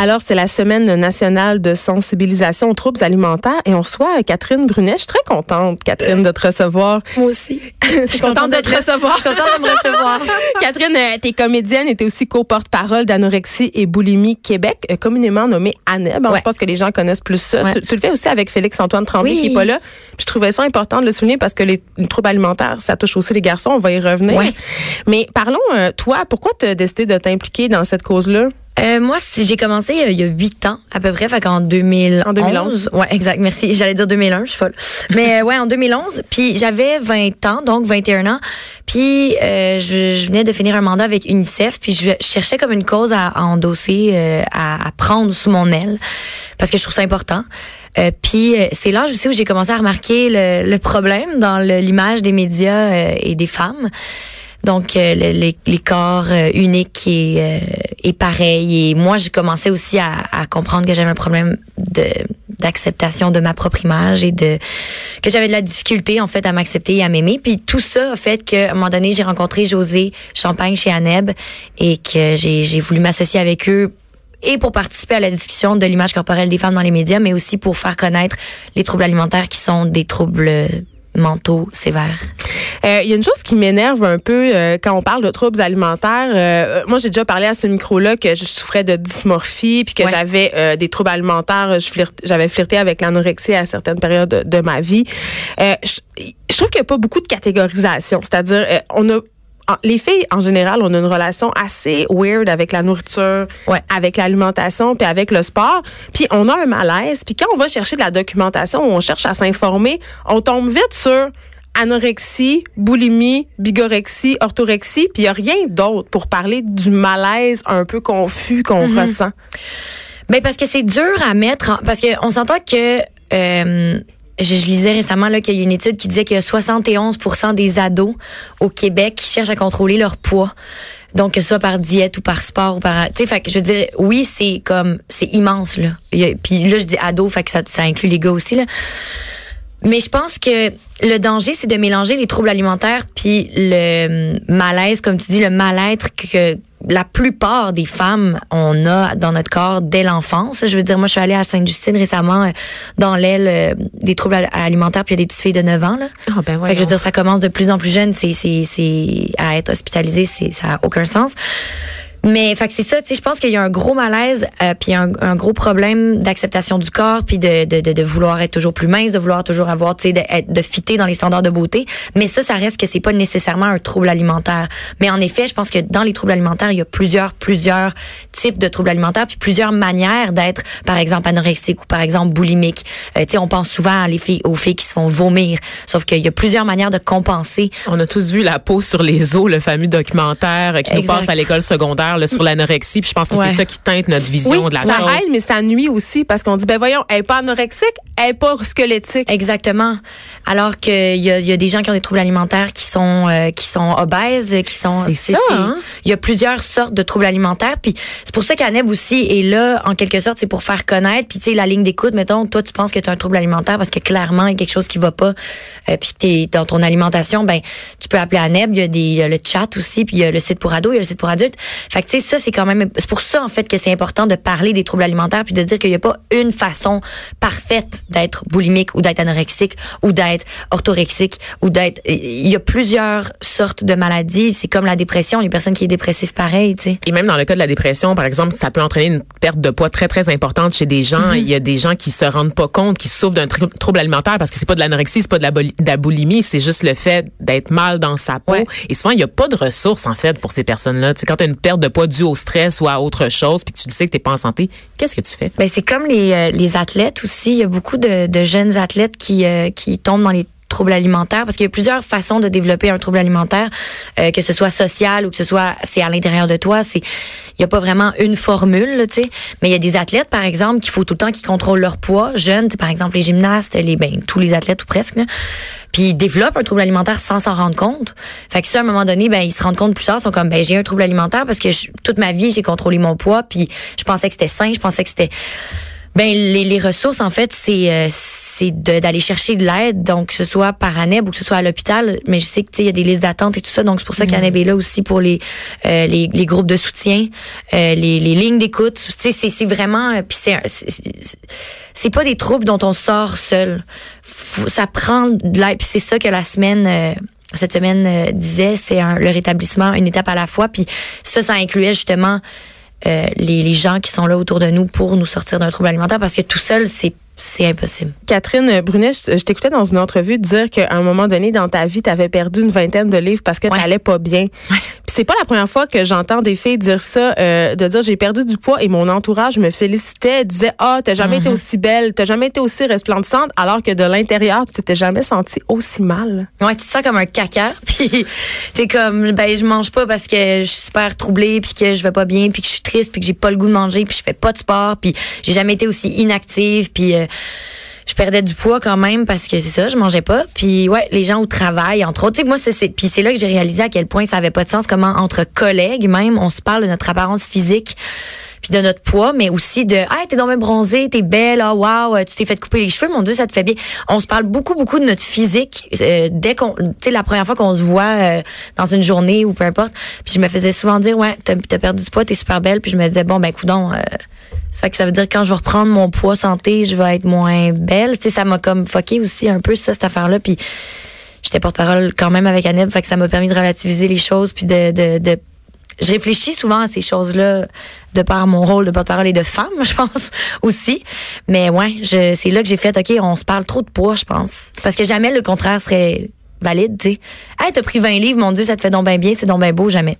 Alors, c'est la semaine nationale de sensibilisation aux troubles alimentaires et on reçoit Catherine Brunet. Je suis très contente, Catherine, de te recevoir. Moi aussi. Je suis contente de te recevoir. Je suis contente de me recevoir. Catherine, euh, t'es comédienne et t'es aussi co-porte-parole d'Anorexie et Boulimie Québec, euh, communément nommée ANEB. Ouais. Je pense que les gens connaissent plus ça. Ouais. Tu, tu le fais aussi avec Félix-Antoine Tremblay Oui. qui est pas là. Puis je trouvais ça important de le souligner parce que les, les troubles alimentaires, ça touche aussi les garçons. On va y revenir. Ouais. Mais parlons, euh, toi, pourquoi tu as décidé de t'impliquer dans cette cause-là? Euh, moi, si j'ai commencé euh, il y a huit ans à peu près, fait qu'en 2011. En 2011. Ouais, exact. Merci. J'allais dire 2001, je suis folle. Mais euh, ouais, en 2011. Puis j'avais 20 ans, donc 21 ans. Puis euh, je, je venais de finir un mandat avec UNICEF. Puis je cherchais comme une cause à, à endosser, euh, à, à prendre sous mon aile, parce que je trouve ça important. Euh, puis euh, c'est l'âge aussi où j'ai commencé à remarquer le, le problème dans l'image des médias euh, et des femmes. Donc euh, le- les, les corps euh, uniques et, euh, et pareils. Et moi, j'ai commencé aussi à, à comprendre que j'avais un problème de d'acceptation de ma propre image et de que j'avais de la difficulté en fait à m'accepter et à m'aimer. Puis tout ça a fait qu'à un moment donné, j'ai rencontré José Champagne chez Aneb et que j'ai j'ai voulu m'associer avec eux et pour participer à la discussion de l'image corporelle des femmes dans les médias, mais aussi pour faire connaître les troubles alimentaires qui sont des troubles mentaux sévères. Euh, Il y a une chose qui m'énerve un peu euh, quand on parle de troubles alimentaires. Euh, moi, j'ai déjà parlé à ce micro-là que je souffrais de dysmorphie puis que Ouais. j'avais, des troubles alimentaires. J'avais flirté avec l'anorexie à certaines périodes de, de ma vie. Euh, je, je trouve qu'il n'y a pas beaucoup de catégorisation. C'est-à-dire, euh, on a les filles, en général, on a une relation assez weird avec la nourriture, Ouais. avec l'alimentation, puis avec le sport. Puis on a un malaise. Puis quand on va chercher de la documentation, on cherche à s'informer, on tombe vite sur anorexie, boulimie, bigorexie, orthorexie, puis il n'y a rien d'autre pour parler du malaise un peu confus qu'on ressent. Mais parce que c'est dur à mettre, en- parce que on s'entend que euh, je, lisais récemment qu'il y a une étude qui disait a 71% des ados au Québec cherchent à contrôler leur poids. Donc que ce soit par diète ou par sport ou par tu sais que je veux dire oui, c'est comme c'est immense là. Puis là je dis ado, fait que ça, ça inclut les gars aussi là. Mais je pense que le danger, c'est de mélanger les troubles alimentaires puis le hum, malaise, comme tu dis, le mal-être que la plupart des femmes on a dans notre corps dès l'enfance. Je veux dire, moi, je suis allée à Sainte-Justine récemment euh, dans l'aile euh, des troubles al- alimentaires, puis il y a des petites filles de 9 ans. Là. Ah, ben Fait que je veux dire, ça commence de plus en plus jeune. C'est, c'est, c'est à être hospitalisé, c'est, ça a aucun sens. Mais fait que c'est ça, tu sais, je pense qu'il y a un gros malaise, euh, puis un, un gros problème d'acceptation du corps, puis de, de, de, de vouloir être toujours plus mince, de vouloir toujours avoir, tu sais, de, de fitter dans les standards de beauté. Mais ça, ça reste que c'est pas nécessairement un trouble alimentaire. Mais en effet, je pense que dans les troubles alimentaires, il y a plusieurs, plusieurs types de troubles alimentaires, puis plusieurs manières d'être, par exemple, anorexique ou par exemple boulimique. Euh, tu sais, on pense souvent à les filles, aux filles qui se font vomir, sauf qu'il y a plusieurs manières de compenser. On a tous vu la peau sur les os, le fameux documentaire qui nous passe à l'école secondaire là, sur l'anorexie. Puis je pense que Ouais. c'est ça qui teinte notre vision Oui, de la ça chose. aide, mais ça nuit aussi parce qu'on dit, ben voyons, elle est pas anorexique, elle est pas squelettique. Exactement. Alors qu'il y a, il y a des gens qui ont des troubles alimentaires qui sont euh, qui sont obèses, qui sont. C'est ça, hein? Il y a plusieurs sortes de troubles alimentaires. Puis c'est pour ça qu'Aneb aussi est là en quelque sorte, c'est pour faire connaître. Puis tu sais la ligne d'écoute, mettons, toi tu penses que tu as un trouble alimentaire parce que clairement il y a quelque chose qui va pas. Euh, puis t'es dans ton alimentation, ben tu peux appeler Aneb. Il y a des y a le chat aussi, puis il y a le site pour ados, il y a le site pour adultes. Fait que tu sais ça c'est quand même c'est pour ça en fait que c'est important de parler des troubles alimentaires puis de dire qu'il y a pas une façon parfaite d'être boulimique ou d'être anorexique ou d'être orthorexique ou d'être il y a plusieurs sortes de maladies c'est comme la dépression les personnes qui est dépressive pareil tu sais Et même dans le cas de la dépression, par exemple, ça peut entraîner une perte de poids très, très importante chez des gens. Il y a des gens qui se rendent pas compte, qui souffrent d'un trou- trouble alimentaire parce que c'est pas de l'anorexie, c'est pas de la, boli- de la boulimie, c'est juste le fait d'être mal dans sa peau. Ouais. Et souvent, il y a pas de ressources, en fait, pour ces personnes-là. Tu sais, quand tu as une perte de poids due au stress ou à autre chose, puis tu sais que t'es pas en santé, qu'est-ce que tu fais? Ben, c'est comme les, euh, les athlètes aussi. Il y a beaucoup de, jeunes athlètes qui, euh, qui tombent dans les troubles alimentaires parce qu'il y a plusieurs façons de développer un trouble alimentaire euh, que ce soit social ou que ce soit c'est à l'intérieur de toi. C'est il y a pas vraiment une formule tu sais. Mais il y a des athlètes par exemple qu'il faut tout le temps qu'ils contrôlent leur poids. Jeunes par exemple les gymnastes les ben tous les athlètes ou presque puis ils développent un trouble alimentaire sans s'en rendre compte. Fait que ça à un moment donné ben ils se rendent compte plus tard ils sont comme ben j'ai un trouble alimentaire parce que toute ma vie j'ai contrôlé mon poids puis je pensais que c'était sain je pensais que c'était ben les, les ressources en fait c'est euh, c'est d'aller chercher de l'aide, donc que ce soit par ANEB ou que ce soit à l'hôpital. Mais je sais que tu sais, il y a des listes d'attente et tout ça, donc c'est pour ça qu'ANEB est là aussi pour les euh, les, les groupes de soutien, euh, les, les lignes d'écoute. Tu sais, c'est c'est vraiment, euh, puis c'est c'est- pas des troubles dont on sort seul. Faut- ça prend de l'aide, puis c'est ça que la semaine. euh, cette semaine disait, c'est un- le rétablissement une étape à la fois. Puis ça, ça incluait justement les, les gens qui sont là autour de nous pour nous sortir d'un trouble alimentaire parce que tout seul, c'est c'est impossible. Catherine Brunet, je, t'écoutais dans une entrevue dire qu'à un moment donné dans ta vie, tu avais perdu une vingtaine de livres parce que Ouais. t'allais pas bien. Puis c'est pas la première fois que j'entends des filles dire ça, euh, de dire j'ai perdu du poids et mon entourage me félicitait, disait ah t'as jamais été aussi belle, t'as jamais été aussi resplendissante, alors que de l'intérieur tu t'étais jamais sentie aussi mal. Ouais, tu te sens comme un caca, puis t'es comme ben je mange pas parce que je suis super troublée, puis que je vais pas bien, puis que je suis triste, puis que j'ai pas le goût de manger, puis je fais pas de sport, puis j'ai jamais été aussi inactive, puis euh, je perdais du poids quand même parce que c'est ça, je mangeais pas. Puis ouais, les gens au travail, entre autres, moi c'est puis c'est là que j'ai réalisé à quel point ça avait pas de sens comment entre collègues même, on se parle de notre apparence physique puis de notre poids, mais aussi de ah t'es donc bien bronzée, t'es belle, ah wow, tu t'es fait couper les cheveux, mon dieu ça te fait bien. On se parle beaucoup beaucoup de notre physique euh, dès qu'on, tu sais la première fois qu'on se voit euh, dans une journée ou peu importe. Puis je me faisais souvent dire ouais t'as as perdu du poids, t'es super belle, puis je me disais bon ben coudon. Euh, ça fait que ça veut dire quand je vais reprendre mon poids santé, je vais être moins belle. Tu ça m'a comme fucké aussi un peu ça cette affaire-là. Puis j'étais porte-parole quand même avec Annette, fait que ça m'a permis de relativiser les choses puis de, de, de je réfléchis souvent à ces choses-là de par mon rôle de porte-parole et de femme, je pense aussi. Mais ouais, je, c'est là que j'ai fait, OK, on se parle trop de poids, je pense. Parce que jamais le contraire serait valide, tu sais. Hey, t'as pris 20 livres, mon Dieu, ça te fait donc bien bien, c'est donc bien beau, jamais.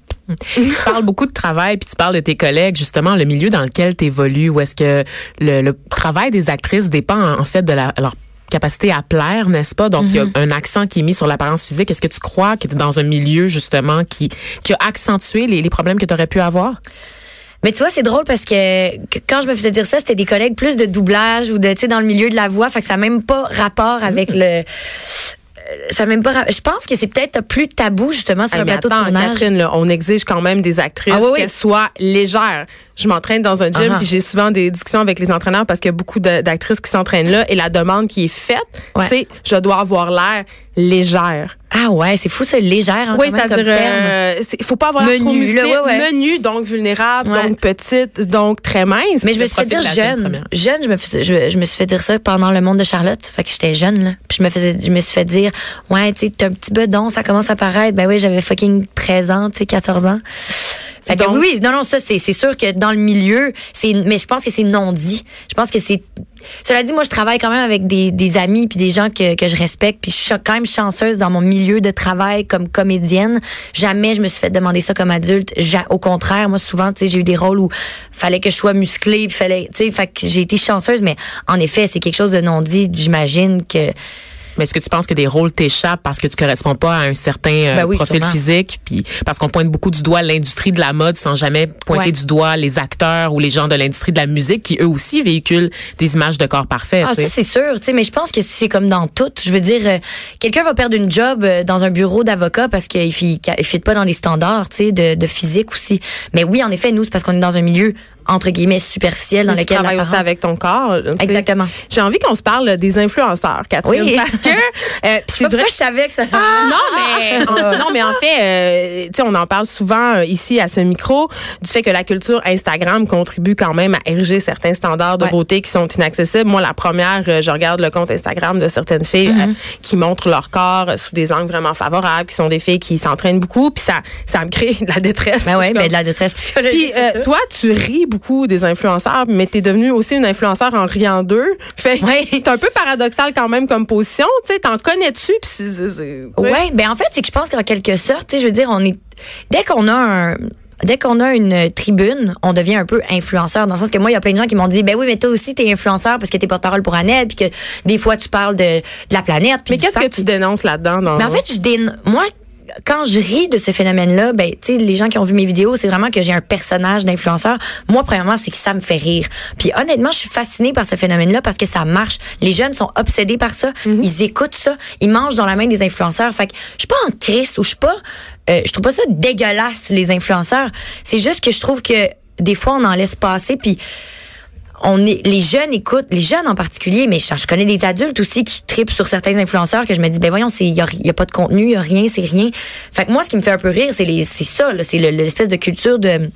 Tu parles beaucoup de travail, puis tu parles de tes collègues, justement, le milieu dans lequel tu évolues, où est-ce que le, le travail des actrices dépend en fait de la, leur capacité à plaire, n'est-ce pas? Donc, il y a un accent qui est mis sur l'apparence physique. Est-ce que tu crois que tu es dans un milieu, justement, qui, qui a accentué les, les problèmes que tu aurais pu avoir? Mais tu vois, c'est drôle parce que, que quand je me faisais dire ça, c'était des collègues plus de doublage ou de, tu sais, dans le milieu de la voix. Fait que ça n'a même pas rapport avec le. Ça même pas. Je pense que c'est peut-être plus tabou, justement, sur Hey, un plateau attends, de tournage. Catherine, là, on exige quand même des actrices Ah oui, oui. qu'elles soient légères. Je m'entraîne dans un gym Ah. puis j'ai souvent des discussions avec les entraîneurs parce qu'il y a beaucoup d'actrices qui s'entraînent là et la demande qui est faite, Ouais. c'est je dois avoir l'air légère. Ah ouais, c'est fou, ça, légère. Hein, oui, c'est-à-dire, euh, c'est- il faut pas avoir trop Menu, là, musclé, ouais, ouais. menu, donc vulnérable, Ouais. donc petite, donc très mince. Mais je me suis fait dire jeune. Jeune, je me, je, je me suis fait dire ça pendant le monde de Charlotte. Fait que j'étais jeune, là. Puis je me faisais, je me suis fait dire, ouais, tu sais, t'as un petit bedon, ça commence à paraître. Ben oui, j'avais fucking 13 ans, tu sais, 14 ans. Fait que Donc- oui, oui, non, non, ça, c'est, c'est sûr que dans le milieu, c'est, mais je pense que c'est non dit. Je pense que c'est, cela dit, moi, je travaille quand même avec des, amis puis des gens que, je respecte puis je suis quand même chanceuse dans mon milieu de travail comme comédienne. Jamais je me suis fait demander ça comme adulte. Au contraire, moi, souvent, tu sais, j'ai eu des rôles où fallait que je sois musclée puis fallait, tu sais, j'ai été chanceuse, mais en effet, c'est quelque chose de non dit. J'imagine que, Mais est-ce que tu penses que des rôles t'échappent parce que tu corresponds pas à un certain euh, Ben oui, profil sûrement. physique, puis parce qu'on pointe beaucoup du doigt l'industrie de la mode sans jamais pointer Ouais. du doigt les acteurs ou les gens de l'industrie de la musique qui eux aussi véhiculent des images de corps parfaits. Ah, ça, c'est sûr. Tu sais, mais je pense que c'est comme dans tout. Je veux dire, euh, quelqu'un va perdre une job euh, dans un bureau d'avocat parce qu'il ne fit pas dans les standards, tu sais, de, de physique aussi. Mais oui, en effet, nous, c'est parce qu'on est dans un milieu, entre guillemets, superficiel dans tu lequel travailles aussi avec ton corps. Exactement. J'ai envie qu'on se parle des influenceurs, Catherine, Oui. parce que euh, puis c'est vrai je savais que ça s'en non, mais en, non, mais en fait, euh, tu sais, on en parle souvent euh, ici à ce micro du fait que la culture Instagram contribue quand même à ériger certains standards de Ouais. beauté qui sont inaccessibles. Moi, la première, euh, je regarde le compte Instagram de certaines filles Mm-hmm. euh, qui montrent leur corps euh, sous des angles vraiment favorables, qui sont des filles qui s'entraînent beaucoup, puis ça, ça me crée de la détresse. Ben ouais, mais de la détresse psychologique. puis euh, toi, tu ris beaucoup des influenceurs, mais t'es devenue aussi une influenceur en riant d'eux. Fait Ouais. c'est un peu paradoxal quand même comme position. Tu sais, t'en connais-tu. Ouais, ben en fait, c'est que je pense qu'en quelque sorte, tu sais, je veux dire, on est dès qu'on a un Dès qu'on a une tribune, on devient un peu influenceur. Dans le sens que moi, il y a plein de gens qui m'ont dit, ben oui, mais toi aussi, t'es influenceur parce que t'es porte-parole pour Annette, puis que des fois, tu parles de, de la planète. Mais qu'est-ce que tu dénonces là-dedans? dans- Mais en fait, je moi, quand je ris de ce phénomène-là, ben, tu sais, les gens qui ont vu mes vidéos, c'est vraiment que j'ai un personnage d'influenceur. Moi, premièrement, c'est que ça me fait rire. Puis honnêtement, je suis fascinée par ce phénomène-là parce que ça marche. Les jeunes sont obsédés par ça. Ils écoutent ça. Ils mangent dans la main des influenceurs. Fait que je suis pas en crise ou je suis pas, euh, je trouve pas ça dégueulasse, les influenceurs. C'est juste que je trouve que des fois, on en laisse passer puis on est les jeunes écoutent, les jeunes en particulier, mais je, connais des adultes aussi qui tripent sur certains influenceurs que je me dis ben voyons, c'est y, a- y a pas de contenu, y a rien, c'est rien. Fait que moi ce qui me fait un peu rire, c'est les c'est ça, c'est le- l'espèce de culture de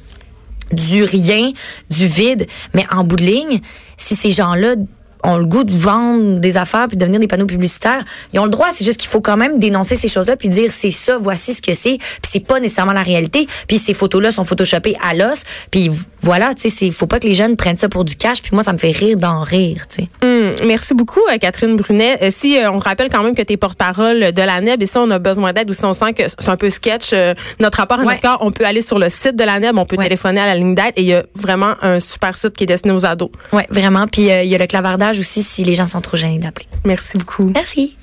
du rien, du vide, mais en bout de ligne, si ces gens-là ont le goût de vendre des affaires puis de devenir des panneaux publicitaires, ils ont le droit, c'est juste qu'il faut quand même dénoncer ces choses-là puis dire c'est ça, voici ce que c'est, puis c'est pas nécessairement la réalité, puis ces photos-là sont photoshopées à l'os, puis voilà, tu sais, c'est faut pas que les jeunes prennent ça pour du cash, puis moi ça me fait rire d'en rire, tu sais. Hum, merci beaucoup, euh, Catherine Brunet. Euh, si euh, on rappelle quand même que tu es porte-parole de la NEB et ça, on a besoin d'aide ou si on sent que c'est un peu sketch, euh, notre rapport à Ouais. notre corps, on peut aller sur le site de la NEB, on peut Ouais. téléphoner à la ligne d'aide et il y a vraiment un super site qui est destiné aux ados. Ouais, vraiment, puis il y a le clavardage aussi si les gens sont trop gênés d'appeler. Merci beaucoup. Merci.